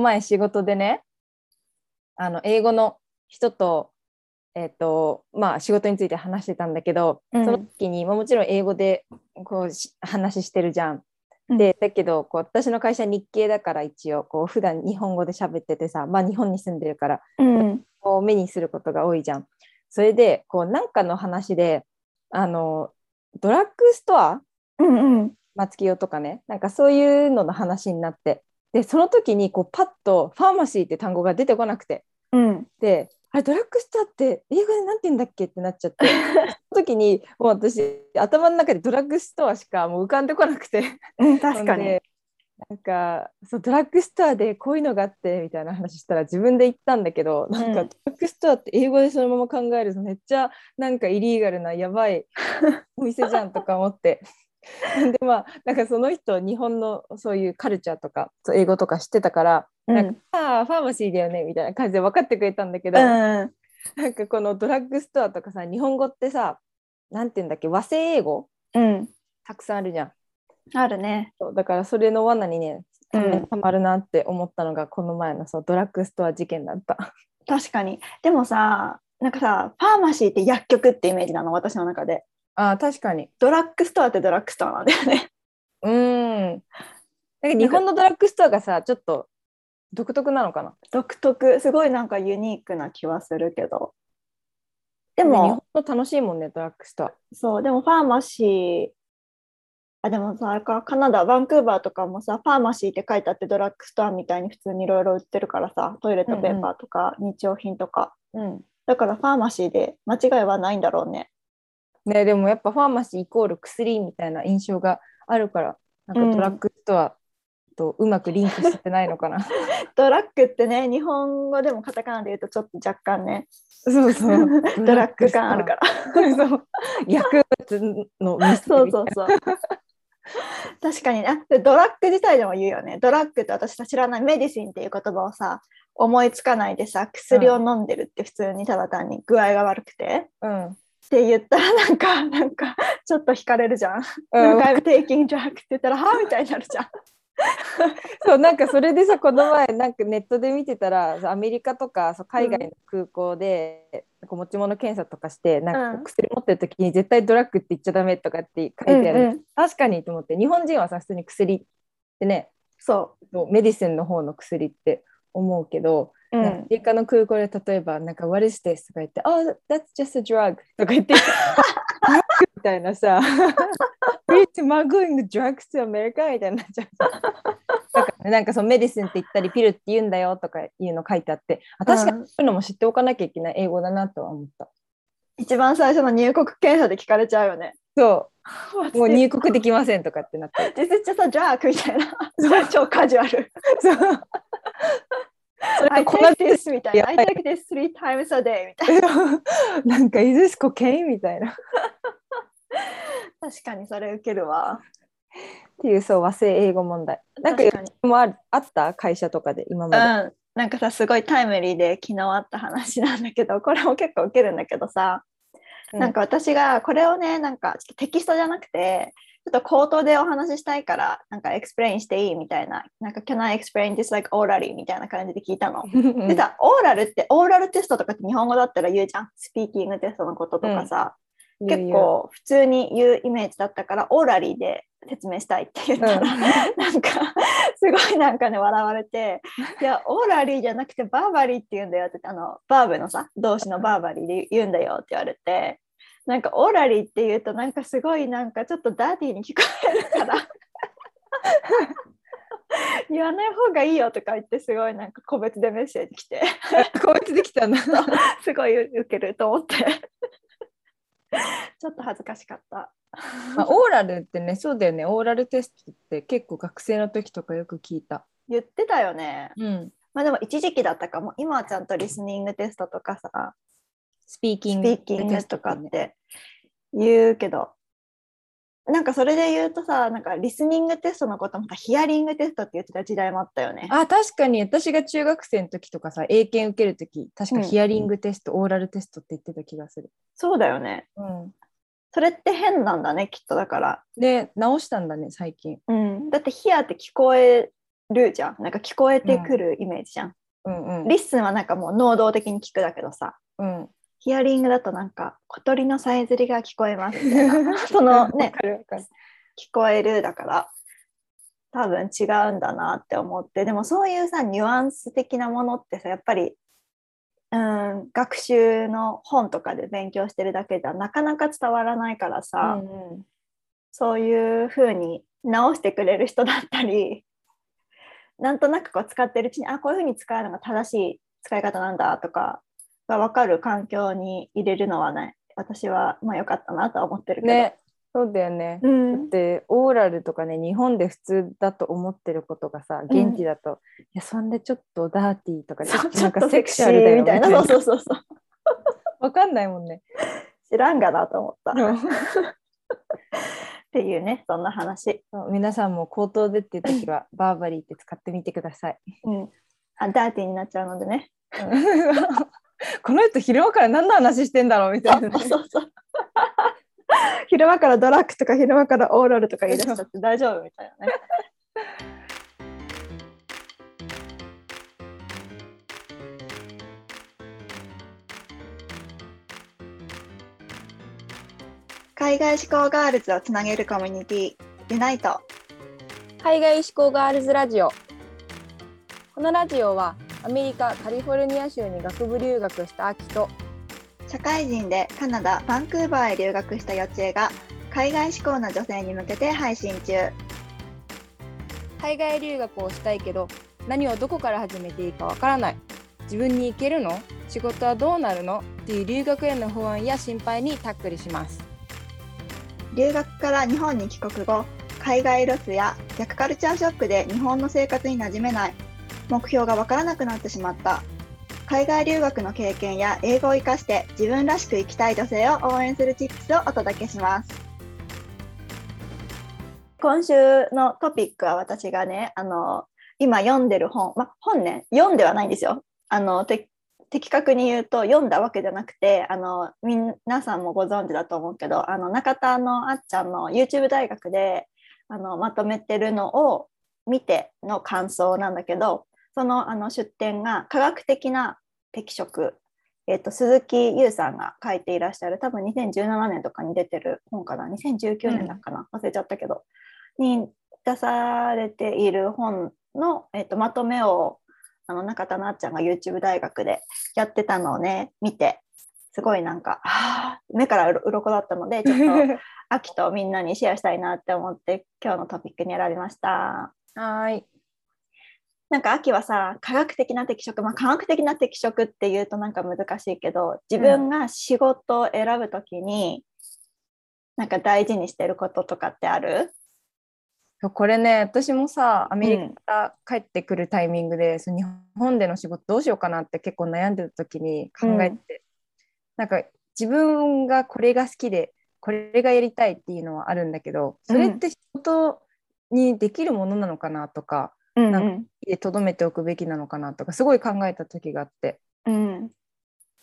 前仕事でねあの英語の人と,、えーとまあ、仕事について話してたんだけど、うん。その時に、まあ、もちろん英語でこうし話してるじゃん。うん。でだけどこう私の会社日系だから一応こう普段日本語で喋っててさ、まあ、日本に住んでるからうん。こう目にすることが多いじゃん。それでこうなんかの話であのドラッグストアうんうん。松清とかねなんかそういうのの話になってでその時にこうパッとファーマシーって単語が出てこなくて。うん。であれドラッグストアって英語でなんて言うんだっけってなっちゃって。その時にもう私頭の中でドラッグストアしかもう浮かんでこなくて。うん 確かに。なんかそうドラッグストアでこういうのがあってみたいな話したら自分で言ったんだけどなんかうんドラッグストアって英語でそのまま考えるとめっちゃなんかイリーガルなやばいお店じゃんとか思って。でまあなんかその人日本のそういうカルチャーとか英語とか知ってたから、うん。なんかああファーマシーだよねみたいな感じで分かってくれたんだけど、うん。なんかこのドラッグストアとかさ日本語ってさなんて言うんだっけ和製英語？うん。たくさんあるじゃん。あるね。そうだからそれの罠にねたまるなって思ったのがこの前のそうドラッグストア事件だった。確かに。でもさなんかさファーマシーって薬局ってイメージなの私の中であー確かに。ドラッグストアってドラッグストアなんだよねうーん。なんか日本のドラッグストアがさちょっと独特なのかな？独特すごいなんかユニークな気はするけどででも日本の楽しいもんねドラッグストア。そうでもファーマシーあでもさあれかカナダバンクーバーとかもさファーマシーって書いてあってドラッグストアみたいに普通にいろいろ売ってるからさトイレットペーパーとか日用品とか、うん。だからファーマシーで間違いはないんだろうねねでもやっぱファーマシーイコール薬みたいな印象があるからなんかドラッグストアとうまくリンクしてないのかな。ドラッグってね日本語でもカタカナで言うとちょっと若干ね。そうそう。ドラッグ感あるから。ら。そう 薬物のそうそうそう。確かに。あでドラッグ自体でも言うよね。ドラッグって私知らないメディシンっていう言葉をさ思いつかないでさ薬を飲んでるって普通にただ単に具合が悪くて、うん。って言ったらなんかなんかちょっと惹かれるじゃん。うん。なんか taking drug って言ったらはみたいになるじゃん。そうなんかそれでさこの前なんかネットで見てたらアメリカとかそう海外の空港で、なんか持ち物検査とかしてなんか薬持ってる時に絶対ドラッグって言っちゃダメとかって書いてある、うんうん。確かにと思って日本人はさ普通に薬ってねそメディセンの方の薬って思うけど、う。んかアんメリカの空港で例えばなんか What is this? とか言って、Oh, that's just a drug とか言って、みたいなさ、We're smuggling drugs to America みたいになっちゃうなんかそのメディスンって言ったりピルって言うんだよとかいうの書いてあって、あ確かにそういうのも知っておかなきゃいけない英語だなとは思った。一番最初の入国検査で聞かれちゃうよね。そう、もう入国できませんとかってなって。This is just a drug みたいな。超カジュアル。そう I take this みたいな。や I take this three times a day みたいな。なんか、is this cocaine? みたいな。っ 確かにそれ受けるわ。ていうそう和製英語問題。なんか。もああった？会社とかで今うまで。ん。なんかさ、すごいタイムリーで昨日あった話なんだけど、これも結構受けるんだけどさ、うんなんか私がこれをね、なんかテキストじゃなくて、ちょっと口頭でお話ししたいから、なんか explain していいみたいな、なんか Can I explain this like orally? みたいな感じで聞いたの。でさ、オーラルって、オーラルテストとかって日本語だったら言うじゃん。スピーキングテストのこととかさ、結構普通に言うイメージだったから、 orally で説明したいって言ったら、うん なんか、すごいなんかね、笑われて、いや、 orally じゃなくて verbally って言うんだよって、あの、バーブのさ、動詞の verbally で言うんだよって言われて、なんか、オーラリーって言うと、なんかすごいなんかちょっとダーティーに聞こえるから、言わない方がいいよとか言って、すごいなんか個別でメッセージ来て、こいつできたんだ。すごい受けると思って。ちょっと恥ずかしかった。まあ、オーラルってね、そうだよね。オーラルテストって結構学生の時とかよく聞いた。言ってたよね。うん。まあでも一時期だったかも。今はちゃんとリスニングテストとかさ、スピーキスングテストとかっね。て言うけど、なんかそれで言うとさ、なんかリスニングテストのことまたヒアリングテストって言ってた時代もあったよね。あ、確かに私が中学生の時とかさ、英検受ける時、確かうんヒアリングテスト、オーラルテストって言ってた気がする。そうだよね。うん。それって変なんだね、きっとだから。で、直したんだね、最近。うん、だってヒアって聞こえるじゃん。なんか聞こえてくるイメージじゃん。うんうん listen はなんかもう能動的に聞くだけどさ、うんヒアリングだとなんか小鳥のさえずりが聞こえます。そのわね、聞こえるだから多分違うんだなって思って。でもそういうさニュアンス的なものってさやっぱりうん学習の本とかで勉強してるだけじゃなかなか伝わらないからさ、うんうん。そういう風に直してくれる人だったりなんとなくこう使ってるうちにあこういう風に使うのが正しい使い方なんだとかが分かる環境に入れるのはね私はまあ良かったなとは思ってるけど。ねそうだよね。だっうん、てオーラルとかね日本で普通だと思ってることがさ現地だと、いやそんでちょっとダーティーとかなんかセクシセクシャルだよーみたいなそうそうそうそう わかんないもんね。知らんがなと思った。っていうね、そんな話。皆さんも口頭でっていう時はバーバリーって使ってみてください。うん。あ、ダーティーになっちゃうのでね。この人昼間から何の話してんだろうみたいなね、そうそう。昼間からドラッグとか昼間からオーラルとか言い出しちゃって大丈夫みたいなね。海外志向ガールズをつなげるコミュニティユナイト海外志向ガールズラジオこのラジオはアメリカカリフォルニア州に学部留学した秋と社会人でカナダ・バンクーバーへ留学したよちえが海外志向の女性に向けて配信中。海外留学をしたいけど何をどこから始めていいかわからない。自分に行けるの？仕事はどうなるの？っていう留学への不安や心配にタックルします。留学から日本に帰国後海外ロスや逆カルチャーショックで日本の生活に馴染めない目標がわからなくなってしまった。海外留学の経験や英語を生かして自分らしく生きたい女性を応援するチップスをお届けします。今週のトピックは私がねあの今読んでる本、ま、本ね読んではないんですよ。あの的確に言うと読んだわけじゃなくてあの皆さんもご存知だと思うけどあの中田のあっちゃんの YouTube 大学であのまとめてるのを見ての感想なんだけどそのあの出典が科学的な適職、えー、と鈴木優さんが書いていらっしゃる多分2017年とかに出てる本かな？2019年だかな、忘れちゃったけど。に出されている本の、えー、とまとめをあの中田なっちゃんが YouTube 大学でやってたのをね見てすごいなんか目からうろこだったのでちょっと 秋とみんなにシェアしたいなって思って今日のトピックに選びました。はいなんか秋はさ科学的な適職まあ科学的な適職っていうとなんか難しいけど自分が仕事を選ぶときに、なんか大事にしてることとかってある？これね私もさアメリカ帰ってくるタイミングで、その日本での仕事どうしようかなって結構悩んでた時に考えて、うん。なんか自分がこれが好きでこれがやりたいっていうのはあるんだけどそれって仕事にできるものなのかなとか、うんなん家とどめておくべきなのかなとかすごい考えた時があって。うん。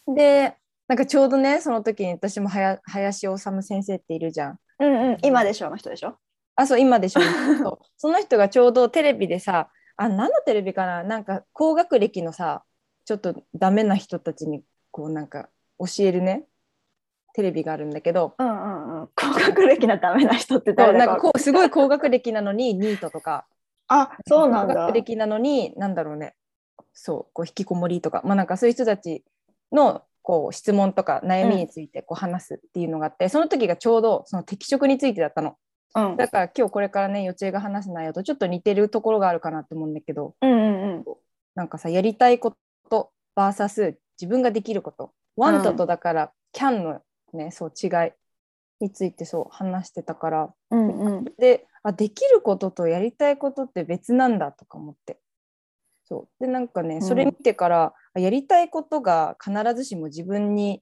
でなんかちょうどねその時に私も林修先生っているじゃん。うんうん。今でしょの人でしょ？あそう今でしょ。その人がちょうどテレビでさあ何のテレビかな？なんか高学歴のさちょっとダメな人たちにこうなんか教えるねテレビがあるんだけど。うんうんうん。高学歴のダメな人って誰だかなんかこうすごい高学歴なのにニートとかあそうなん高だ学歴なのになんだろうね。そうこう引きこもりとか。まあなんかそういう人たちのこう質問とか悩みについてこう話すっていうのがあって、その時がちょうどその適職についてだったの。うん。だから今日これからね予定が話す内容とちょっと似てるところがあるかなと思うんだけどうんうんなんかさやりたいこと VS 自分ができること。ん want とだから can のねそう違いについてそう話してたから。うんうん。であできることとやりたいことって別なんだとか思って。そう。でなんかねん。それ見てから、あやりたいことが必ずしも自分に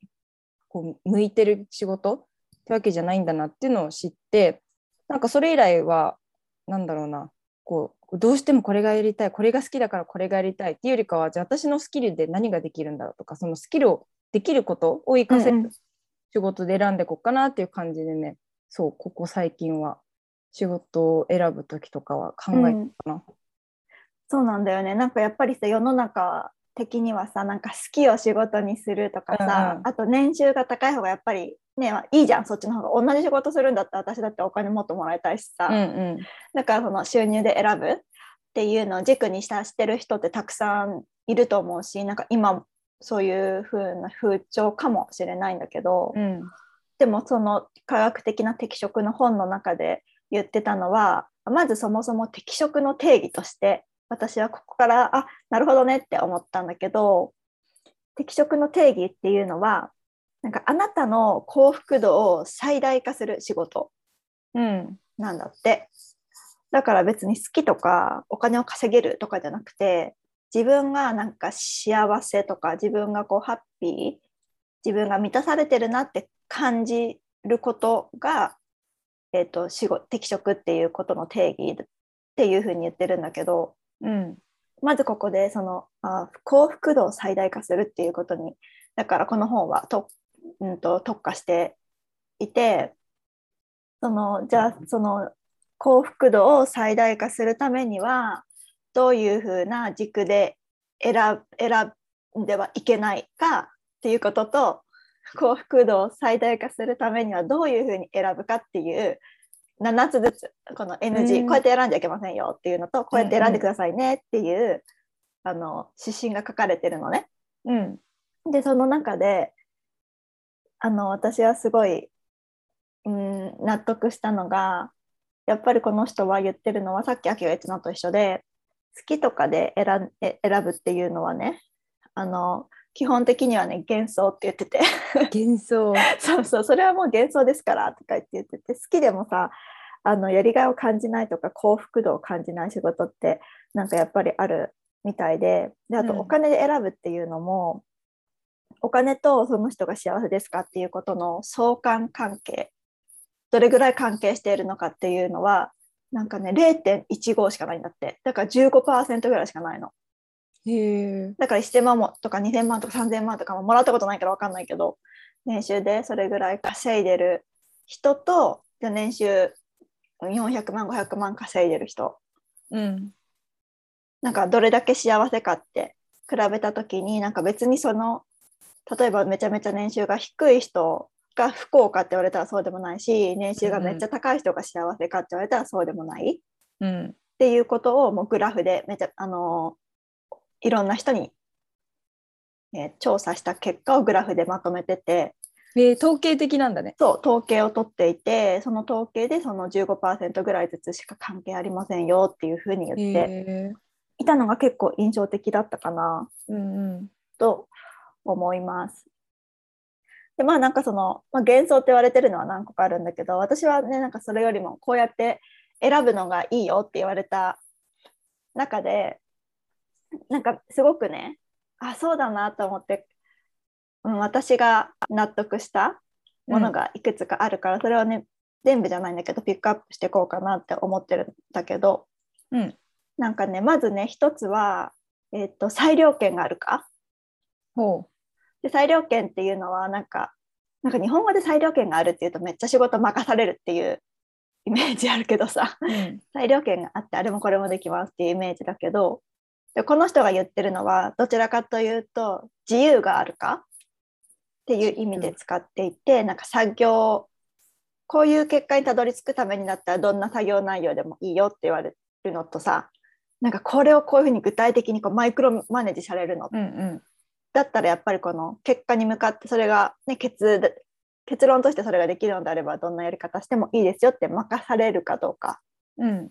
こう向いてる仕事ってわけじゃないんだなっていうのを知ってなんかそれ以来はなんだろうなこうどうしてもこれがやりたいこれが好きだからこれがやりたいっていうよりかはじゃあ私のスキルで何ができるんだろうとかそのスキルをできることを活かせる仕事で選んでいこうかなっていう感じでね。そうここ最近は。仕事を選ぶ時とかは考えてたな。そうなんだよね。なんかやっぱりさ世の中的にはさなんか好きを仕事にするとかさ、うんうん。あと年収が高い方がやっぱりねいいじゃん。そっちの方が同じ仕事するんだったら私だってお金もっともらいたいしさ、うんうん。だからその収入で選ぶっていうのを軸にしたしてる人ってたくさんいると思うしなんか今そういう風な風潮かもしれないんだけど、うん。でもその科学的な適職の本の中で言ってたのはまずそもそも適職の定義として私はここからあなるほどねって思ったんだけど適職の定義っていうのはなんかあなたの幸福度を最大化する仕事うん。なんだって。だから別に好きとかお金を稼げるとかじゃなくて自分がなんか幸せとか自分がこうハッピー自分が満たされてるなって感じることが、えー、と仕事適職っていうことの定義っていうふうに言ってるんだけどうん。まずここでそのあ幸福度を最大化するっていうことにだからこの本はと、うん、と特化していてそのじゃあその幸福度を最大化するためにはどういうふうな軸で選選んではいけないかっていうことと幸福度を最大化するためにはどういうふうに選ぶかっていう7つずつこの NG、うん。こうやって選んじゃいけませんよっていうのとこうやって選んでくださいねっていう、あの指針が書かれてるのね。うん。でその中であの私はすごい、うん、納得したのがやっぱりこの人は言ってるのはさっき秋が言ってたのと一緒で好きとかで選んえ選ぶっていうのはねあの基本的にはね幻想って言ってて。幻想。そうそうそれはもう幻想ですからとか言って言ってて。好きでもさあのやりがいを感じないとか幸福度を感じない仕事ってなんかやっぱりあるみたいで。であとうん。お金で選ぶっていうのも、お金とその人が幸せですかっていうことの相関関係どれぐらい関係しているのかっていうのはなんかね0.15しかないんだって。だから15%ぐらいしかないの。へえだから1000万もとか2000万とか3000万とかももらったことないから分かんないけど年収でそれぐらい稼いでる人とじゃあ年収400万500万稼いでる人。うん。なんかどれだけ幸せかって比べた時になんか別にその例えばめちゃめちゃ年収が低い人が不幸かって言われたらそうでもないし年収がめっちゃ高い人が幸せかって言われたらそうでもない、うん。っていうことをもうグラフでめちゃあのいろんな人に、えー調査した結果をグラフでまとめてて。えー統計的なんだね。そう統計を取っていてその統計でその15%ぐらいずつしか関係ありませんよっていうふうに言って。いたのが結構印象的だったかな。うんうん。と思います。でまあなんかその、まあ、幻想って言われてるのは何個かあるんだけど私はねなんかそれよりもこうやって選ぶのがいいよって言われた中でなんかすごくねあそうだなと思って、うん、私が納得したものがいくつかあるから、それはね全部じゃないんだけどピックアップしていこうかなって思ってるんだけどうん。なんかねまずね一つは、えっと裁量権があるか？ほで裁量権っていうのはなんかなんか日本語で裁量権があるっていうとめっちゃ仕事任されるっていうイメージあるけどさ。ううん。裁量権があってあれもこれもできますっていうイメージだけどでこの人が言ってるのはどちらかというと自由があるか？っていう意味で使っていて、なんか作業こういう結果にたどり着くためにだったらどんな作業内容でもいいよって言われるのとさなんかこれをこういうふうに具体的にこうマイクロマネージされるの。うんうんだったらやっぱりこの結果に向かってそれが、ね、結結論としてそれができるのであればどんなやり方してもいいですよって任されるかどうか。うん。っ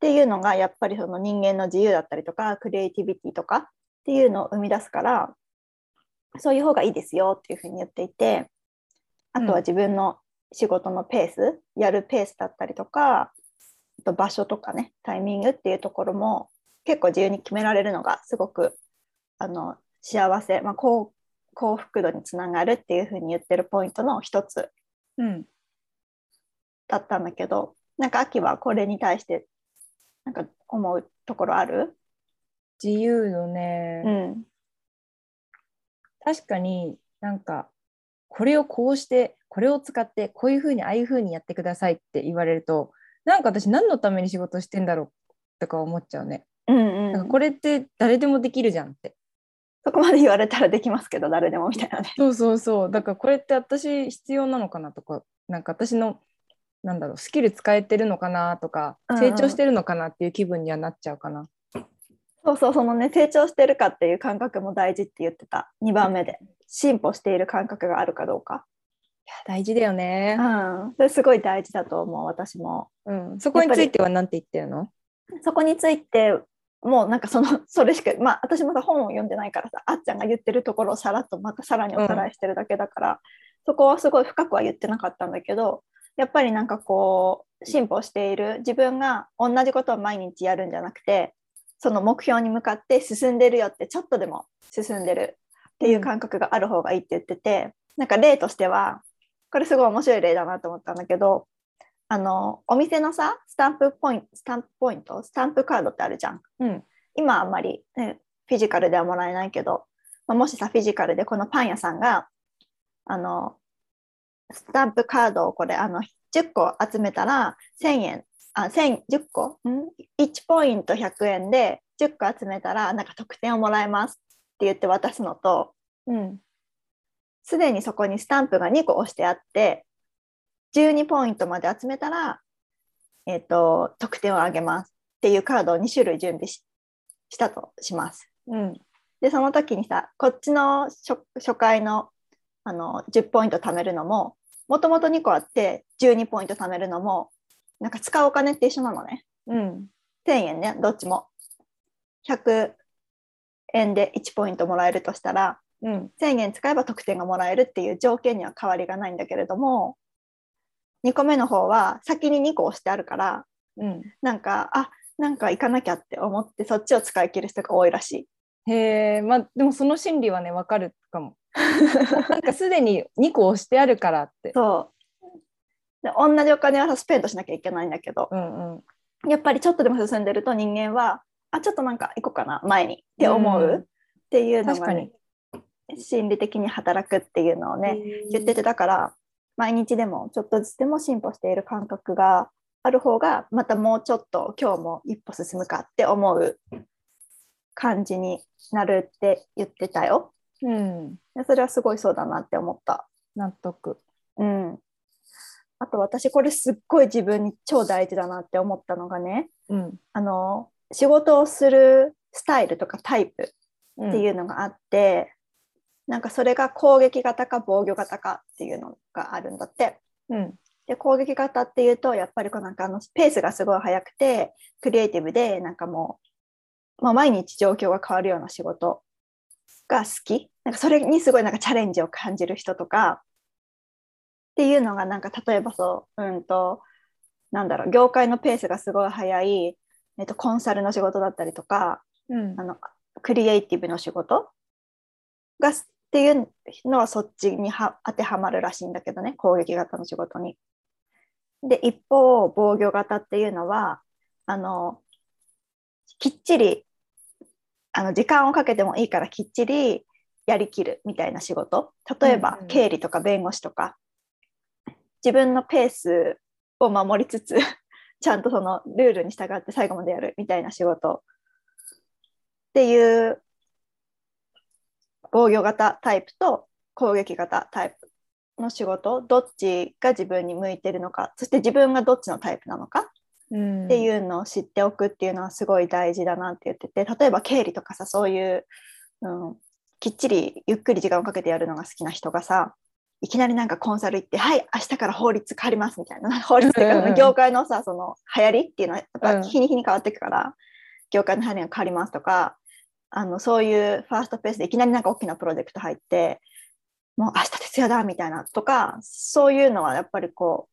ていうのがやっぱりその人間の自由だったりとかクリエイティビティとかっていうのを生み出すからそういう方がいいですよっていうふうに言っていてあとは自分の仕事のペース、やるペースだったりとかあと場所とかねタイミングっていうところも結構自由に決められるのがすごくあの幸せ、まあ、幸幸福度につながるっていうふうに言ってるポイントの一つうん。だったんだけどなんか秋はこれに対してなんか思うところある？自由のね、うん。確かになんかこれをこうしてこれを使ってこういうふうにああいうふうにやってくださいって言われるとなんか私何のために仕事してんだろうとか思っちゃうね。うんうん。なんかこれって誰でもできるじゃんって。そこまで言われたらできますけど誰でもみたいなね。そうそうそう。だからこれって私必要なのかなとか、なんか私のなんだろうスキル使えてるのかなとか、うんうん成長してるのかなっていう気分にはなっちゃうかな。そうそうそのね成長してるかっていう感覚も大事って言ってた2番目で進歩している感覚があるかどうか。いや大事だよねう。ん、それすごい大事だと思う私も。うん。そこについては何て言ってるの？そこについてもうなんかその それしかまあ私まだ本を読んでないからさあっちゃんが言ってるところをさらっとまたさらにおさらいしてるだけだから、そこはすごい深くは言ってなかったんだけどやっぱりなんかこう進歩している自分が同じことを毎日やるんじゃなくてその目標に向かって進んでるよってちょっとでも進んでるっていう感覚がある方がいいって言ってて、なんか例としてはこれすごい面白い例だなと思ったんだけどあのお店のさスタンプポイントスタンプポイントスタンプカードってあるじゃんうん。今あんまり、ね、フィジカルではもらえないけど、まあもしさフィジカルでこのパン屋さんがあのスタンプカードをこれあの10個集めたら1000円あ1000 10個？ん？1ポイント100円で10個集めたらなんか得点をもらえますって言って渡すのとうん。すでにそこにスタンプが2個押してあって12ポイントまで集めたら、えー、と得点をあげますっていうカードを2種類準備ししたとします。うん。でその時にさこっちの初初回のあの10ポイント貯めるのももともと2個あって12ポイント貯めるのもなんか使うお金って一緒なのねうん。1000円ねどっちも100円で1ポイントもらえるとしたらうん。1000円使えば得点がもらえるっていう条件には変わりがないんだけれども2個目の方は先に2個押してあるからうん。なんかあなんか行かなきゃって思ってそっちを使い切る人が多いらしい。へえ、まあでもその心理はねわかるかも。なんかすでに2個押してあるからって。そうで同じお金はさスペンドしなきゃいけないんだけどうんうん。やっぱりちょっとでも進んでると人間はあちょっとなんか行こうかな前にって思うっていうのが、ねに。心理的に働くっていうのをね、言っててだから毎日でもちょっとずつでも進歩している感覚がある方がまたもうちょっと今日も一歩進むかって思う感じになるって言ってたよ。うん。でそれはすごいそうだなって思った。納得。うん。あと私これすっごい自分に超大事だなって思ったのがねうん。あの仕事をするスタイルとかタイプっっていうのがあって、なんかそれが攻撃型か防御型かっていうのがあるんだって。うん。で攻撃型っていうとやっぱりこうなんかあのペースがすごい速くてクリエイティブでなんかもう、まあ、毎日状況が変わるような仕事が好きなんかそれにすごいなんかチャレンジを感じる人とかっていうのがなんか例えばそううんとなんだろう業界のペースがすごい速い、えっと、コンサルの仕事だったりとかうんあのクリエイティブの仕事がっていうのはそっちには当てはまるらしいんだけどね攻撃型の仕事に。で一方防御型っていうのはあのきっちりあの時間をかけてもいいからきっちりやりきるみたいな仕事。例えば、うんうん。経理とか弁護士とか。自分のペースを守りつつ ちゃんとそのルールに従って最後までやるみたいな仕事。っていう防御型タイプと攻撃型タイプの仕事どっちが自分に向いてるのかそして自分がどっちのタイプなのかうん。っていうのを知っておくっていうのはすごい大事だなって言ってて例えば経理とかさそういう、うん、きっちりゆっくり時間をかけてやるのが好きな人がさいきなりなんかコンサル行って「はい明日から法律変わります」みたいな 法律っていうかうん業界のさその流行りっていうのはやっぱうん日に日に変わっていくから、業界の流行りが変わりますとかあのそういうファーストペースでいきなりなんか大きなプロジェクト入ってもう明日徹夜だみたいなとかそういうのはやっぱりこ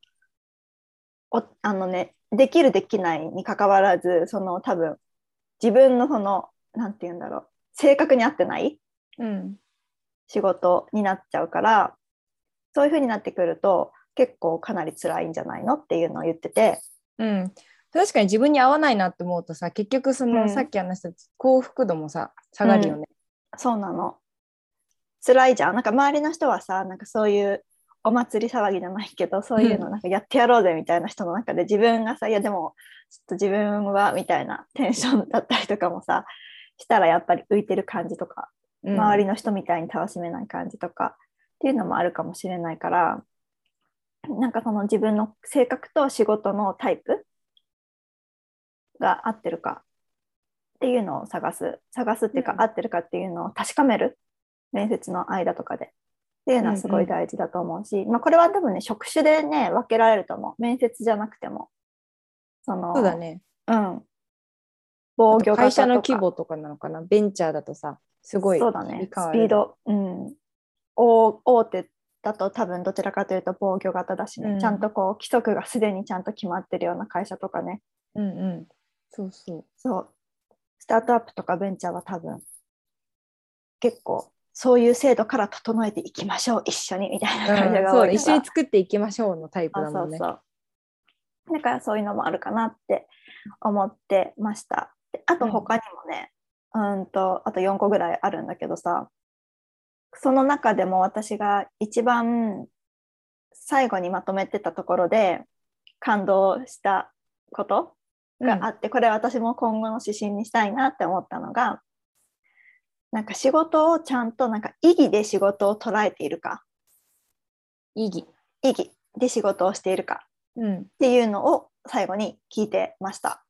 うおあのねできるできないにかかわらずその多分自分のそのなんて言うんだろう性格に合ってないうん。仕事になっちゃうからそういう風になってくると結構かなり辛いんじゃないのっていうのを言っててうん。確かに自分に合わないなって思うとさ結局その、うん。さっき話した幸福度もさ下がるよね。そうなの。辛いじゃん。なんか周りの人はさなんかそういうお祭り騒ぎじゃないけどそういうのなんかやってやろうぜみたいな人の中で自分がさいやでもちょっと自分はみたいなテンションだったりとかもさしたらやっぱり浮いてる感じとかうん。周りの人みたいに楽しめない感じとかっていうのもあるかもしれないからなんかその自分の性格と仕事のタイプが合ってるかっていうのを探す。探すっていうか、うん。合ってるかっていうのを確かめる面接の間とかで。っていうのはすごい大事だと思うし、まあ、これは多分ね職種でね分けられると思う。面接じゃなくても。そのそうだね。うん。防御会社の規模とかなのかな。ベンチャーだとさ、すごいそうだね。スピード、うん、大大手だと多分どちらかというと防御型だしね、うん。ちゃんとこう規則がすでにちゃんと決まってるような会社とかね。うんうん。そうそう。そうスタートアップとかベンチャーは多分結構そういう制度から整えていきましょう一緒にみたいな会社うんが多いから、そう一緒に作っていきましょうのタイプだもね。そうそうだからそういうのもあるかなって思ってましたであと他にもね、うん、とあと4個ぐらいあるんだけどさその中でも私が一番最後にまとめてたところで感動したことがあって、これ私も今後の指針にしたいなって思ったのがなんか仕事をちゃんとなんか意義で仕事を捉えているか意義。意義で仕事をしているかうん。っていうのを最後に聞いてました。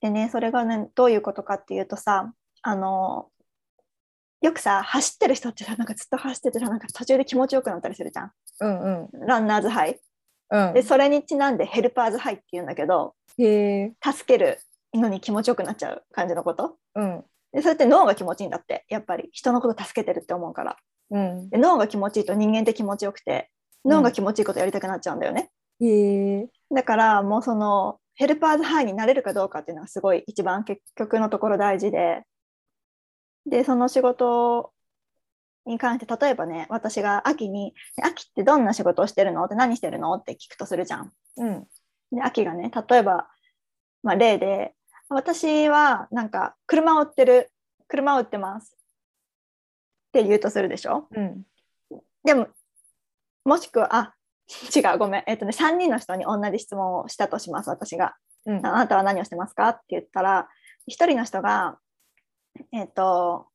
でねそれがねどういうことかっていうとさあのよくさ走ってる人ってさなんかずっと走っててさなんか途中で気持ちよくなったりするじゃん。うんうん。ランナーズハイ。うんでそれにちなんで helper's high っていうんだけどへえ。助けるのに気持ちよくなっちゃう感じのこと？うん。でそれって脳が気持ちいいんだってやっぱり人のこと助けてるって思うから。うん。で脳が気持ちいいと人間って気持ちよくて脳が気持ちいいことやりたくなっちゃうんだよね。へえ。だからもうその helper's high になれるかどうかっていうのがすごい一番結局のところ大事ででその仕事に関して例えばね私が秋に「秋ってどんな仕事をしてるの?」って何してるの？って聞くとするじゃん。うん。で秋がね例えば、まあ、例で「私はなんか車を売ってる車を売ってます」って言うとするでしょ？うん。でももしくはあ違うごめん。えっとね3人の人に同じ質問をしたとします私が。うん。あなたは何をしてますか？って言ったら一人の人がえっ、と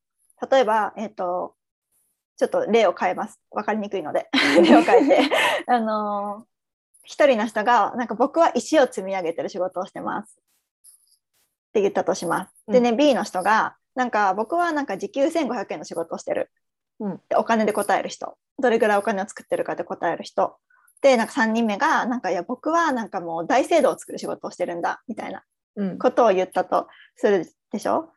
例えばえっ、とちょっと例を変えます。分かりにくいので。例を変えて。あの一人の人がなんか僕は石を積み上げてる仕事をしてますって言ったとします。でね、B の人がなんか僕はなんか時給1500円の仕事をしてる、うんでお金で答える人どれぐらいお金を作ってるかで答える人でなんか3人目がなんかいや僕はなんかもう大聖堂を作る仕事をしてるんだみたいなうん。ことを言ったとするでしょ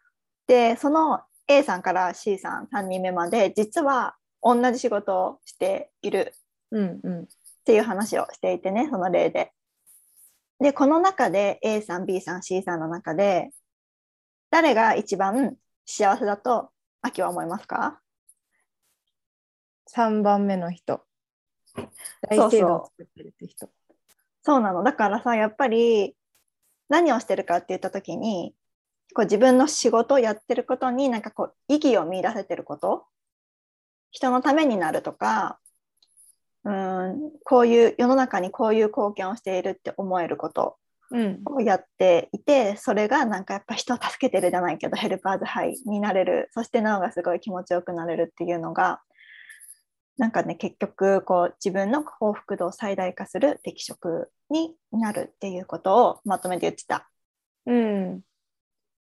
でその A さんから C さん3人目まで実は同じ仕事をしているうん。うん。っていう話をしていてねその例で。でこの中で A さん B さん C さんの中で誰が一番幸せだと秋は思いますか？三番目の人。大そう聖堂を作ってるって人。そうなのだからさやっぱり何をしてるかって言った時にこう自分の仕事をやってることになんかこう意義を見出せてること？人のためになるとかうんこういう世の中にこういう貢献をしているって思えることうん。をやっていてそれがなんかやっぱ人を助けてるじゃないけどヘルパーズハイになれるそして脳がすごい気持ちよくなれるっていうのがなんかね結局こう自分の幸福度を最大化する適職になるっていうことをまとめて言ってた。うん。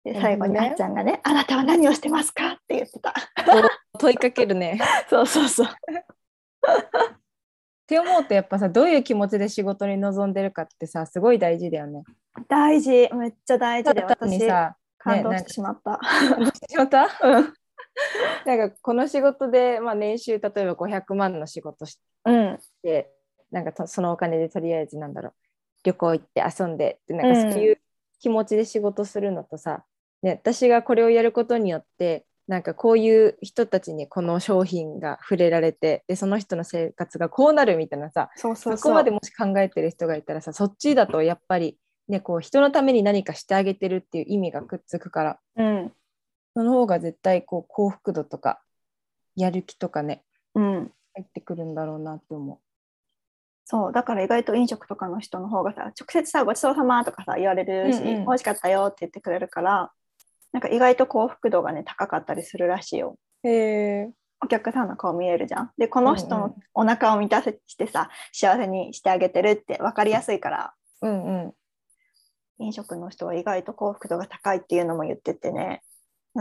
で最後にあっちゃんがね「あなたは何をしてますか?」って言ってた。問いかけるね。そうそうそう。って思うとやっぱさどういう気持ちで仕事に臨んでるかってさすごい大事だよね。大事。めっちゃ大事で私さ、感動ねしてしまった。してしまった？うん。なんかこの仕事で、まあ、年収例えば500万の仕事しうん。てなんかとそのお金でとりあえずなんだろう旅行行って遊んでってなんかうんそういう気持ちで仕事するのとさ、ね、私がこれをやることによってなんかこういう人たちにこの商品が触れられてでその人の生活がこうなるみたいなさそうそうそこまでもし考えてる人がいたらさそっちだとやっぱり、ね、こう人のために何かしてあげてるっていう意味がくっつくからうん。その方が絶対こう幸福度とかやる気とかねうん。入ってくるんだろうなって思そう。だから意外と飲食とかの人の方がさ直接さ「ごちそうさま」とかさ言われるし、うんうん。美味しかったよって言ってくれるからなんか意外と幸福度がね高かったりするらしいよ。へえ。お客さんの顔見えるじゃん。でこの人のお腹を満たせしてさ幸せにしてあげてるって分かりやすいからうんうん。飲食の人は意外と幸福度が高いっていうのも言っててね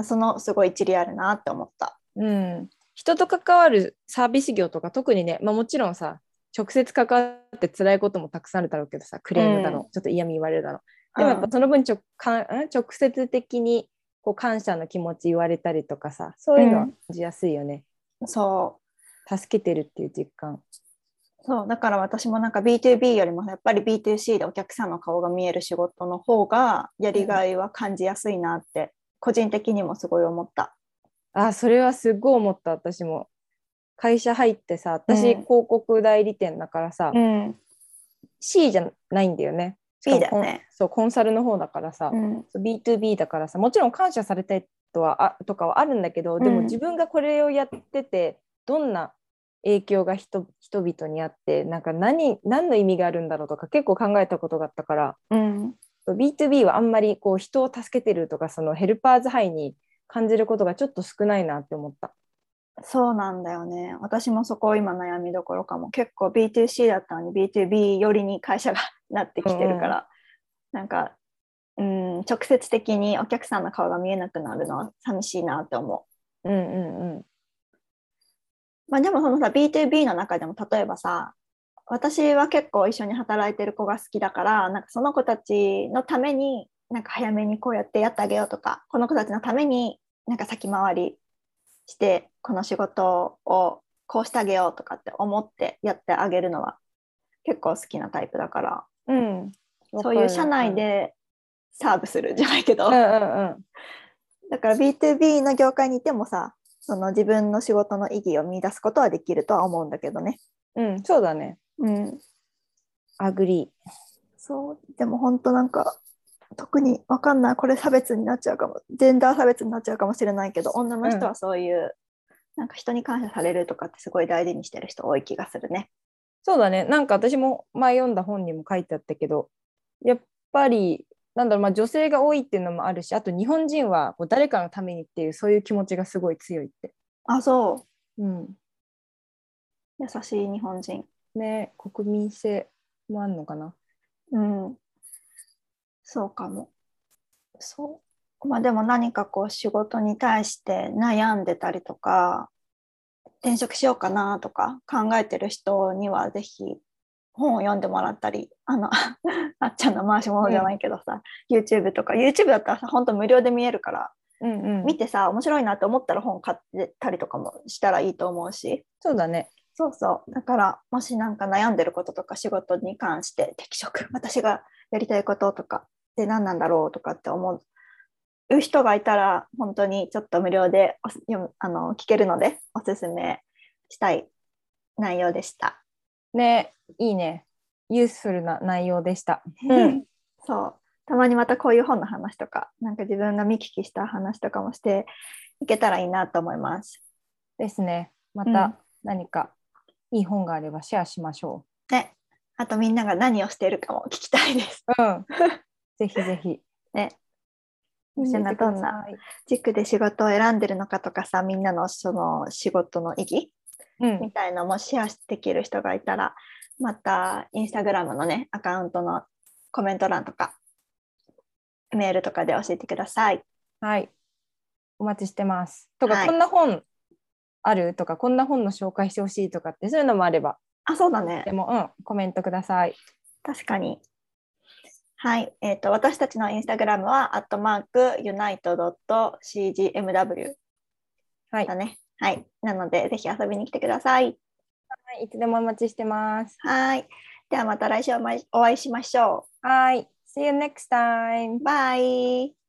そのすごい一理あるなって思った。うん。人と関わるサービス業とか特にね、まあ、もちろんさ直接関わって辛いこともたくさんあるだろうけどさクレームだろう、うんちょっと嫌味言われるだろうでもやっぱその分ちょかん直接的にこう感謝の気持ち言われたりとかさそういうの感じやすいよね、そう。助けてるっていう実感。そう。だから私もなんか B2B よりもやっぱり B2C でお客さんの顔が見える仕事の方がやりがいは感じやすいなって個人的にもすごい思った。あそれはすっごい思った私も。会社入ってさ私うん。広告代理店だからさ、ん、C じゃないんだよね B だよねそうコンサルの方だからさ、うん、そう B2B だからさもちろん感謝されたいとはあとかはあるんだけどでうんも自分がこれをやっててどんな影響が人人々にあってなんか何何の意味があるんだろうとか結構考えたことがあったからうん、B2B はあんまりこう人を助けてるとかそのヘルパーズハイに感じることがちょっと少ないなって思った。そうなんだよね。私もそこ今悩みどころかも。結構 B2C だったのに B2B 寄りに会社がなってきてるから、なんか、うん、直接的にお客さんの顔が見えなくなるのは寂しいなって思う。うんうんうん。まあ、でもそのさ B2B の中でも例えばさ私は結構一緒に働いてる子が好きだからなんかその子たちのためになんか早めにこうやってやってあげようとかこの子たちのためになんか先回りしてこの仕事をこうしてあげようとかって思ってやってあげるのは結構好きなタイプだからうん。そういう社内でサーブするじゃないけど、うんうんうん。だから B2B の業界にいてもさその自分の仕事の意義を見出すことはできるとは思うんだけどね。うんそうだね。うん、アグリそうでも本当なんか特にわかんないこれ差別になっちゃうかもジェンダー差別になっちゃうかもしれないけど女の人はそういう、なんか人に感謝されるとかってすごい大事にしてる人多い気がするね。そうだね。なんか私も前読んだ本にも書いてあったけど、やっぱり、なんだろう、まあ、女性が多いっていうのもあるし、あと日本人はこう誰かのためにっていう、そういう気持ちがすごい強いって。あそうん。う優しい日本人。ね、国民性もあるのかな。うんそうかも。そうまあでも何かこう仕事に対して悩んでたりとか転職しようかなとか考えてる人にはぜひ本を読んでもらったりあの あっちゃんの回し物じゃないけどさ、YouTube とか YouTube だったらさ本当無料で見えるからうんうん。見てさ面白いなって思ったら本買ってたりとかもしたらいいと思うしそうだね。そうそうだからもしなんか悩んでることとか仕事に関して適職私がやりたいこととかで何なんだろうとかって思う人がいたら本当にちょっと無料であの聞けるのでおすすめしたい内容でした。ね、いいね。ユースフルな内容でした。うん、そうたまにまたこういう本の話とかなんか自分が見聞きした話とかもしていけたらいいなと思います。ですね。まうんた何かいい本があればシェアしましょねあとみんなが何をしているかも聞きたいです。う。うん。ぜひぜひ。ね教みんなどんな。軸で仕事を選んでるのかとかさみんなのその仕事の意義うんみ。たいなのもシェアできる人がいたらまたインスタグラムのねアカウントのコメント欄とかメールとかで教えてください。はい。お待ちしてます。とか、はいこんな本あるとか、こんな本の紹介してほしいとかって、そういうのもあれば、あそうだねでも、うん、コメントください。確かに。はい、えー、と私たちのインスタグラムは、アットマーク、ユナイト .cgmw はい。だね。はい。なので、ぜひ遊びに来てください。はい、いつでもお待ちしてます。はい。ではまた来週お会いしましょはい。See you next time. う。バイ。